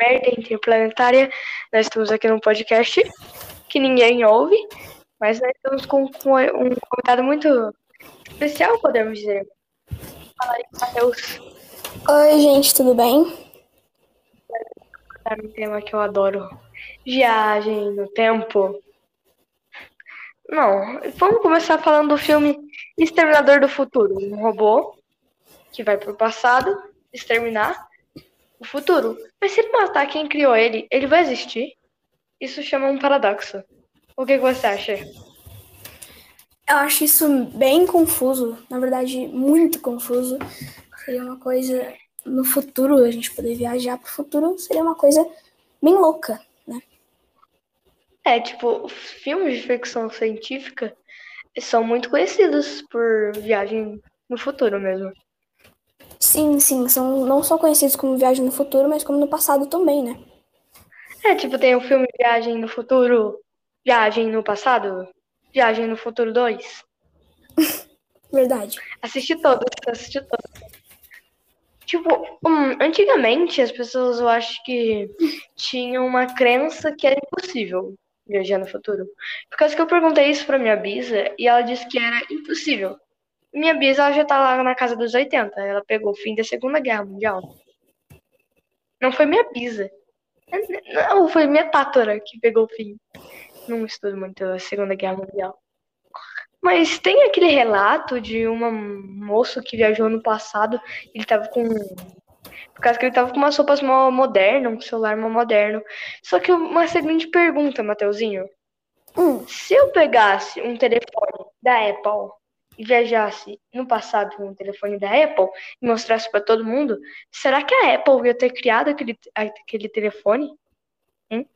Merda Interplanetária. Nós estamos aqui no podcast que ninguém ouve, mas nós estamos com, com um convidado muito especial, podemos dizer. Fala aí, Matheus. Oi, gente, tudo bem? Um tema que eu adoro: viagem no tempo. Não, vamos começar falando do filme Exterminador do Futuro um robô que vai pro passado exterminar o futuro. Mas se ele matar quem criou ele, ele vai existir? Isso chama um paradoxo. O que, que você acha? Eu acho isso bem confuso, na verdade, muito confuso. Seria uma coisa no futuro, a gente poder viajar pro futuro, seria uma coisa bem louca, né? É, tipo, filmes de ficção científica são muito conhecidos por viagem no futuro mesmo. Sim, sim, são não só conhecidos como Viagem no Futuro, mas como no passado também, né? É, tipo, tem o filme Viagem no Futuro, Viagem no Passado, Viagem no Futuro 2. Verdade. Assisti todos, assisti todos. Tipo, hum, antigamente as pessoas, eu acho que tinham uma crença que era impossível viajar no futuro. Por causa que eu perguntei isso pra minha bisa e ela disse que era impossível. Minha bisa ela já tá lá na casa dos 80. Ela pegou o fim da Segunda Guerra Mundial. Não foi minha bisa. Não, foi minha tátora que pegou o fim. Não estudo muito a Segunda Guerra Mundial. Mas tem aquele relato de uma moço que viajou no passado. Ele tava com. Por causa que ele tava com umas roupas mó modernas, um celular mó moderno. Só que uma seguinte pergunta, Mateuzinho. Hum. Se eu pegasse um telefone da Apple viajasse no passado com um telefone da Apple e mostrasse para todo mundo, será que a Apple ia ter criado aquele, aquele telefone? Hein?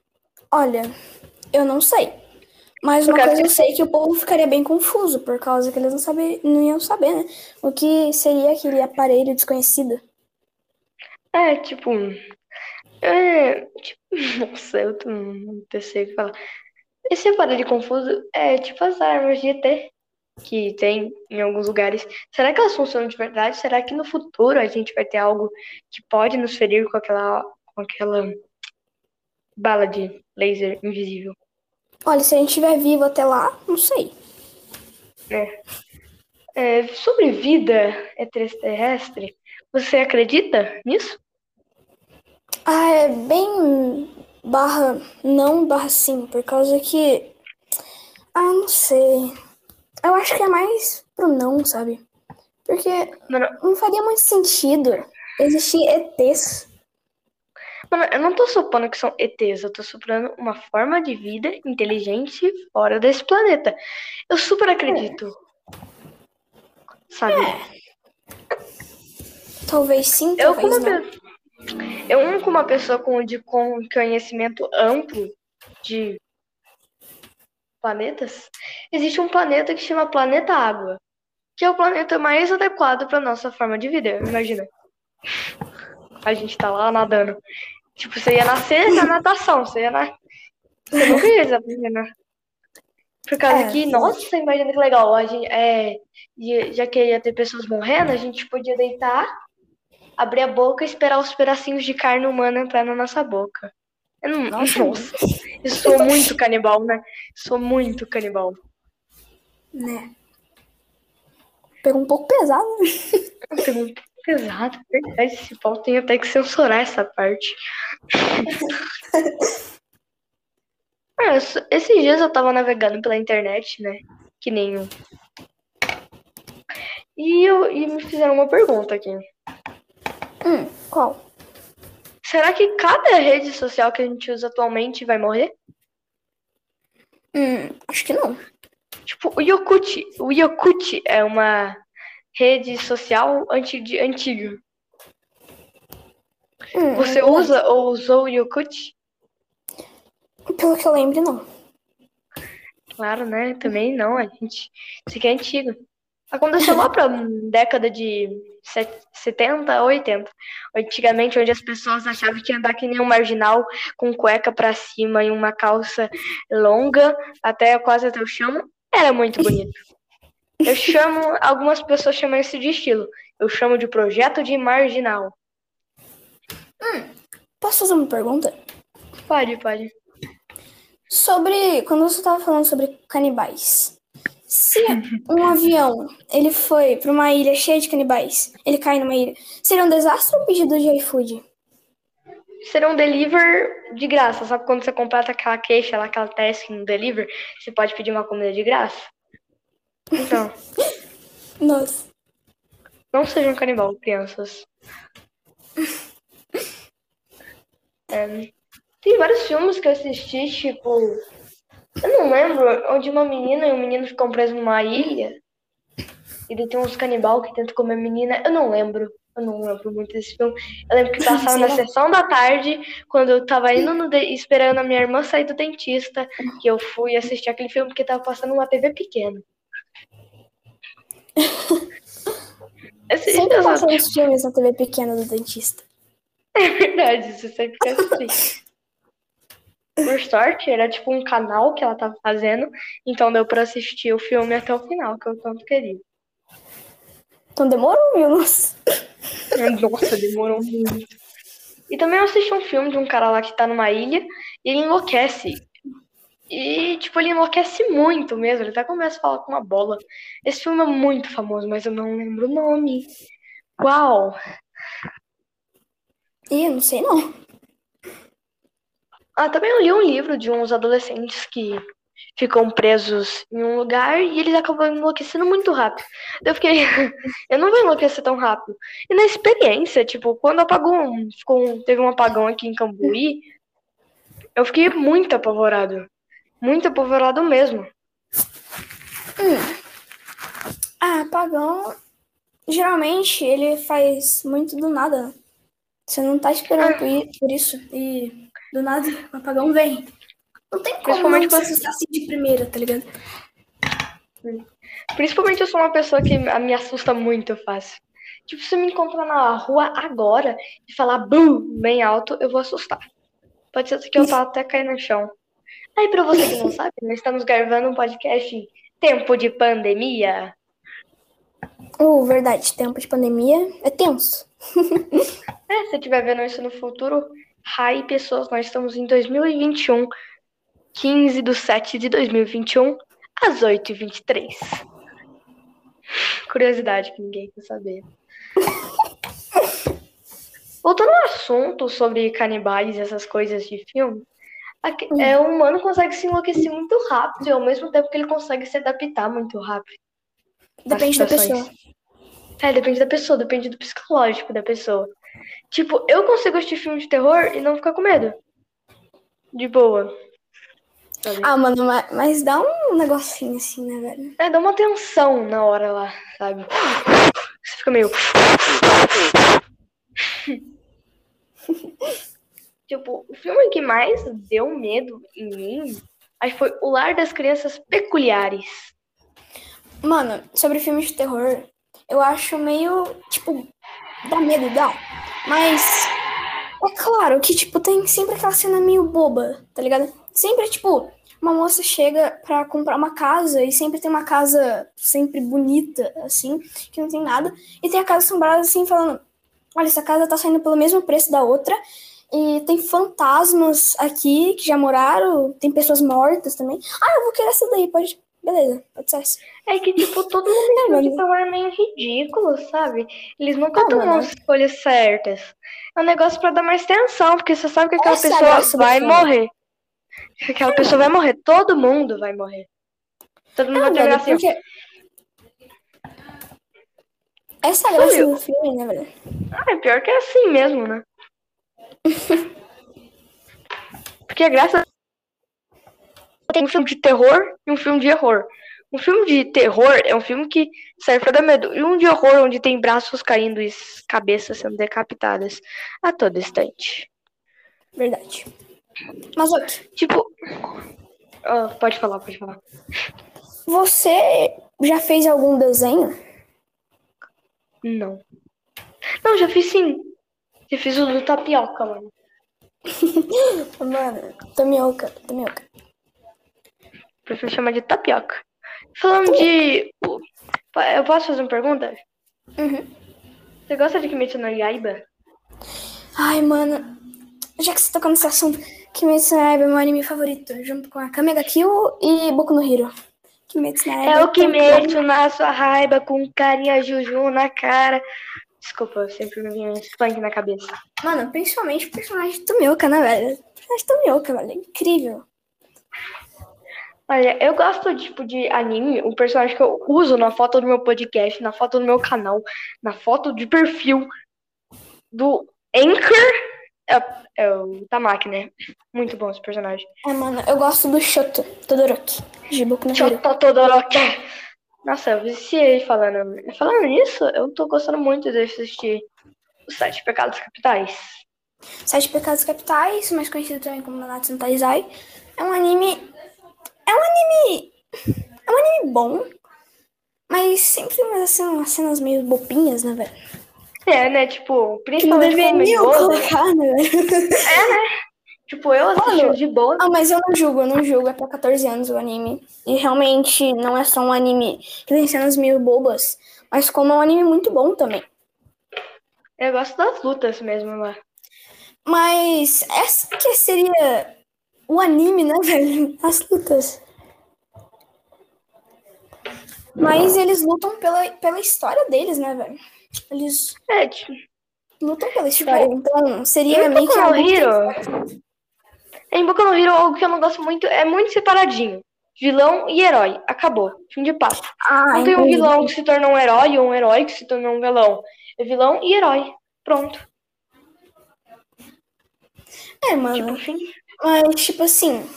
Olha, eu não sei. Mas uma coisa eu sei que o povo ficaria bem confuso, por causa que eles não, saber, não iam saber, né? O que seria aquele aparelho desconhecido. É, tipo. É, tipo, nossa, eu não sei o que falar. Esse aparelho confuso é tipo as armas de ET que tem em alguns lugares. Será que elas funcionam de verdade? Será que no futuro a gente vai ter algo que pode nos ferir com aquela, com aquela bala de laser invisível? Olha, se a gente estiver vivo até lá, não sei. É. É, sobre vida extraterrestre, você acredita nisso? Ah, é bem barra não barra sim, por causa que. Ah, não sei. Eu acho que é mais pro não, sabe? Porque Mano, não faria muito sentido existir ETs. Mano, eu não tô supondo que são ETs, eu tô supondo uma forma de vida inteligente fora desse planeta. Eu super acredito. Sabe? É. Talvez sim, Eu, talvez como não. uma, eu, como uma pessoa com, de, com conhecimento amplo de planetas, existe um planeta que chama Planeta Água, que é o planeta mais adequado para nossa forma de vida. Imagina. A gente tá lá nadando. Tipo, você ia nascer na natação, você ia na... Você nunca ia né? Por causa É, que, nossa, imagina que legal. A gente, é, já que ia ter pessoas morrendo, a gente podia deitar, abrir a boca e esperar os pedacinhos de carne humana entrar na nossa boca. Eu não, Nossa. nossa, eu sou muito canibal, né? Sou muito canibal. Né? Pegou um pouco pesado, né? Eu tenho muito pesado, verdade. Esse pau tem até que censurar essa parte. Só- esses dias eu tava navegando pela internet, né? Que nem um. E, eu, e me fizeram uma pergunta aqui. Hum, qual? Será que cada rede social que a gente usa atualmente vai morrer? Hum, acho que não. Tipo, o Yakut. O Yakut é uma rede social anti, antiga. Hum, Você não. usa ou usou o Yakut? Pelo que eu lembro, não. Claro, né? Também não, a gente. Isso aqui é antigo. Aconteceu lá pra década de set- 70, 80. Antigamente, onde as pessoas achavam que ia andar que nem um marginal com cueca pra cima e uma calça longa, até quase até o chão, era muito bonito. Eu chamo, algumas pessoas chamam isso de estilo. Eu chamo de projeto de marginal. Posso fazer uma pergunta? Pode, pode. Sobre. Quando você tava falando sobre canibais. Se um avião ele foi para uma ilha cheia de canibais, ele cai numa ilha, seria um desastre ou um pedido de iFood? Seria um deliver de graça. Sabe quando você completa aquela queixa lá, aquela task no deliver, você pode pedir uma comida de graça? Então, Nossa. não sejam canibal, crianças. É, tem vários filmes que eu assisti, tipo. Eu não lembro, onde uma menina e um menino ficam presos numa ilha. E daí tem uns canibal que tentam comer a menina. Eu não lembro. Eu não lembro muito desse filme. Eu lembro que passava na sessão da tarde, quando eu tava indo de- esperando a minha irmã sair do dentista, que eu fui assistir aquele filme porque tava passando numa TV pequena. Esse, Sempre passam os filmes na TV pequena do dentista. É verdade, isso sempre fica assim. Por sorte, era tipo um canal que ela tava fazendo, então deu pra assistir o filme até o final, que eu tanto queria. Então demorou, viu? Nossa. Nossa, demorou muito. E também eu assisti um filme de um cara lá que tá numa ilha e ele enlouquece. E, tipo, ele enlouquece muito mesmo. Ele até começa a falar com uma bola. Esse filme é muito famoso, mas eu não lembro o nome. Uau! Ih, não sei não. Ah, também eu li um livro de uns adolescentes que ficam presos em um lugar e eles acabam enlouquecendo muito rápido. Eu fiquei, eu não vou enlouquecer tão rápido. E na experiência, tipo, quando apagou, um- ficou, teve um apagão aqui em Cambuí, eu fiquei muito apavorado. Muito apavorado mesmo. Ah, apagão. Geralmente ele faz muito do nada. Você não tá esperando i- por isso. E do nada o apagão vem. Não tem como Principalmente não quando- você assim de primeira, tá ligado? Principalmente eu sou uma pessoa que me assusta muito fácil. Tipo, se me encontrar na rua agora e falar bum bem alto, eu vou assustar. Pode ser que eu vá até cair no chão. Aí, pra você que não sabe, nós estamos gravando um podcast em tempo de pandemia. Oh, verdade, tempo de pandemia é tenso. É, se estiver vendo isso no futuro, hi pessoas, nós estamos em 2021, 15 de 7 de 2021, às 8h23. Curiosidade que ninguém quer saber. Voltando ao assunto sobre canibais e essas coisas de filme, aqui- é, o humano consegue se enlouquecer muito rápido e ao mesmo tempo que ele consegue se adaptar muito rápido. Depende da pessoa. É, depende da pessoa, depende do psicológico da pessoa. Tipo, eu consigo assistir filme de terror e não ficar com medo. De boa. Sabe? Ah, mano, ma- mas dá um negocinho assim, né, velho? É, dá uma tensão na hora lá, sabe? Você fica meio. tipo, o filme que mais deu medo em mim acho que foi O Lar das Crianças Peculiares. Mano, sobre filmes de terror, eu acho meio, tipo, dá medo, dá. Mas é claro que, tipo, tem sempre aquela cena meio boba, tá ligado? Sempre, tipo, uma moça chega pra comprar uma casa e sempre tem uma casa sempre bonita, assim, que não tem nada. E tem a casa assombrada, assim, falando: olha, essa casa tá saindo pelo mesmo preço da outra. E tem fantasmas aqui que já moraram, tem pessoas mortas também. Ah, eu vou querer essa daí, pode. Beleza, ser essa. É que, tipo, todo mundo em filme de mano. terror é meio ridículo, sabe? Eles nunca Ah, tomam mano. as escolhas certas. É um negócio pra dar mais tensão, porque você sabe que aquela Essa é pessoa vai morrer. Aquela pessoa vai morrer. Todo mundo vai morrer. Todo mundo vai Não, terminar assim. porque... Essa é a graça do filme, né, velho? Ah, é pior que é assim mesmo, né? Porque a graça tem um filme de terror e um filme de horror. Um filme de terror é um filme que serve pra dar medo. E um de horror onde tem braços caindo e cabeças sendo decapitadas a todo instante. Verdade. Mas, ok, Tipo. Ah, pode falar, pode falar. você já fez algum desenho? Não. Não, já fiz sim. Já fiz o do tapioca, mano. Mano, Tomioka, Tomioka. Prefiro chamar de tapioca. Falando de. Eu posso fazer uma pergunta? Uhum. Você gosta de Kimetsu no Yaiba? Ai, mano, já que você tocou nesse assunto, Kimetsu no Yaiba é meu anime favorito, junto com a Kamega Kill e Boku no Hero. Kimetsu no Yaiba É o Kimetsu na sua raiva com carinha Juju na cara. Desculpa, sempre me um funk na cabeça. Mano, principalmente o personagem do Mioka, né, velho? O personagem do Mioka, velho, é incrível. Olha, eu gosto tipo de anime, o personagem que eu uso na foto do meu podcast, na foto do meu canal, na foto de perfil do Anchor é, é o Tamaki, né? Muito bom esse personagem. É, mano, eu gosto do Shoto Todoroki, de Boku no Hero. Shoto Todoroki. Nossa, eu viciei falando. Falando nisso, eu tô gostando muito de assistir os Sete Pecados Capitais. Sete Pecados Capitais, mais conhecido também como Nanatsu no Taizai, é um anime... É um anime... É um anime bom, mas sempre umas, assim, umas cenas meio bobinhas, né, velho? É, né? Tipo, não principalmente como deveriam idoso. colocar, né, velho? Tipo, eu assisti Mano, de boa. Ah, mas eu não julgo, eu não julgo. É pra 14 anos o anime. E realmente não é só um anime que tem cenas meio bobas, mas como é um anime muito bom também. Eu gosto das lutas mesmo lá. Mas essa que seria o anime, né, velho? As lutas. Mas eles lutam pela, pela história deles, né, velho? Eles É, tipo, lutam pela história. Então seria Em meio que no Hero, em Boku no Hero, algo que eu não gosto muito é muito separadinho. Vilão e herói. Acabou. Fim de papo. Ah, Não tem um vilão que se torna um herói ou um herói que se torna um vilão. É vilão e herói. Pronto. É, Tipo, mano. fim. Mas, tipo assim,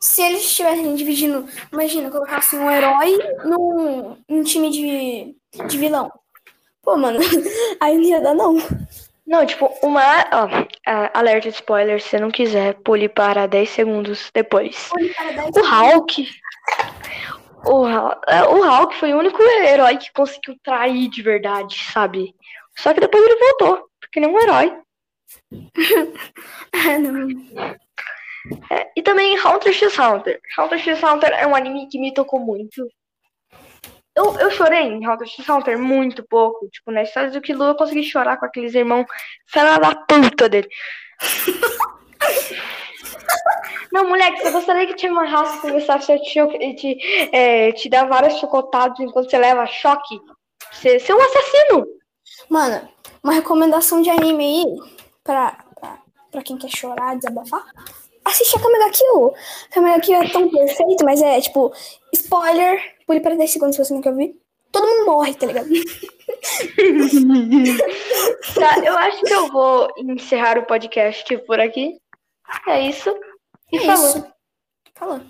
se eles estivessem dividindo, imagina, colocassem um herói num, num time de, de vilão. Pô, mano, aí não ia dar, não. Não, tipo, uma. Ó, alerta de spoiler, se você não quiser, pule para 10 segundos depois. O Hulk. O, é, o Hulk foi o único herói que conseguiu trair de verdade, sabe? Só que depois ele voltou, porque ele é um herói. Ah, não. É, e também Hunter x Hunter. Hunter x Hunter é um anime que me tocou muito. Eu, eu chorei em Hunter x Hunter muito pouco. Tipo, na história do Killua eu consegui chorar com aqueles irmãos fela da puta dele. Não, moleque, você gostaria que te amarrasse, começasse a te, e te, é, te dar vários chocotados enquanto você leva choque? Você, você é um assassino! Mano, uma recomendação de anime aí, pra, pra, pra quem quer chorar, desabafar, assiste a Kamega Kill. Kamega Kill é tão perfeito, mas é, tipo, spoiler, pule para 10 segundos se você quer ouvir. Todo mundo morre, tá ligado? Tá, eu acho que eu vou encerrar o podcast por aqui. É isso. E É falou. isso. Falou.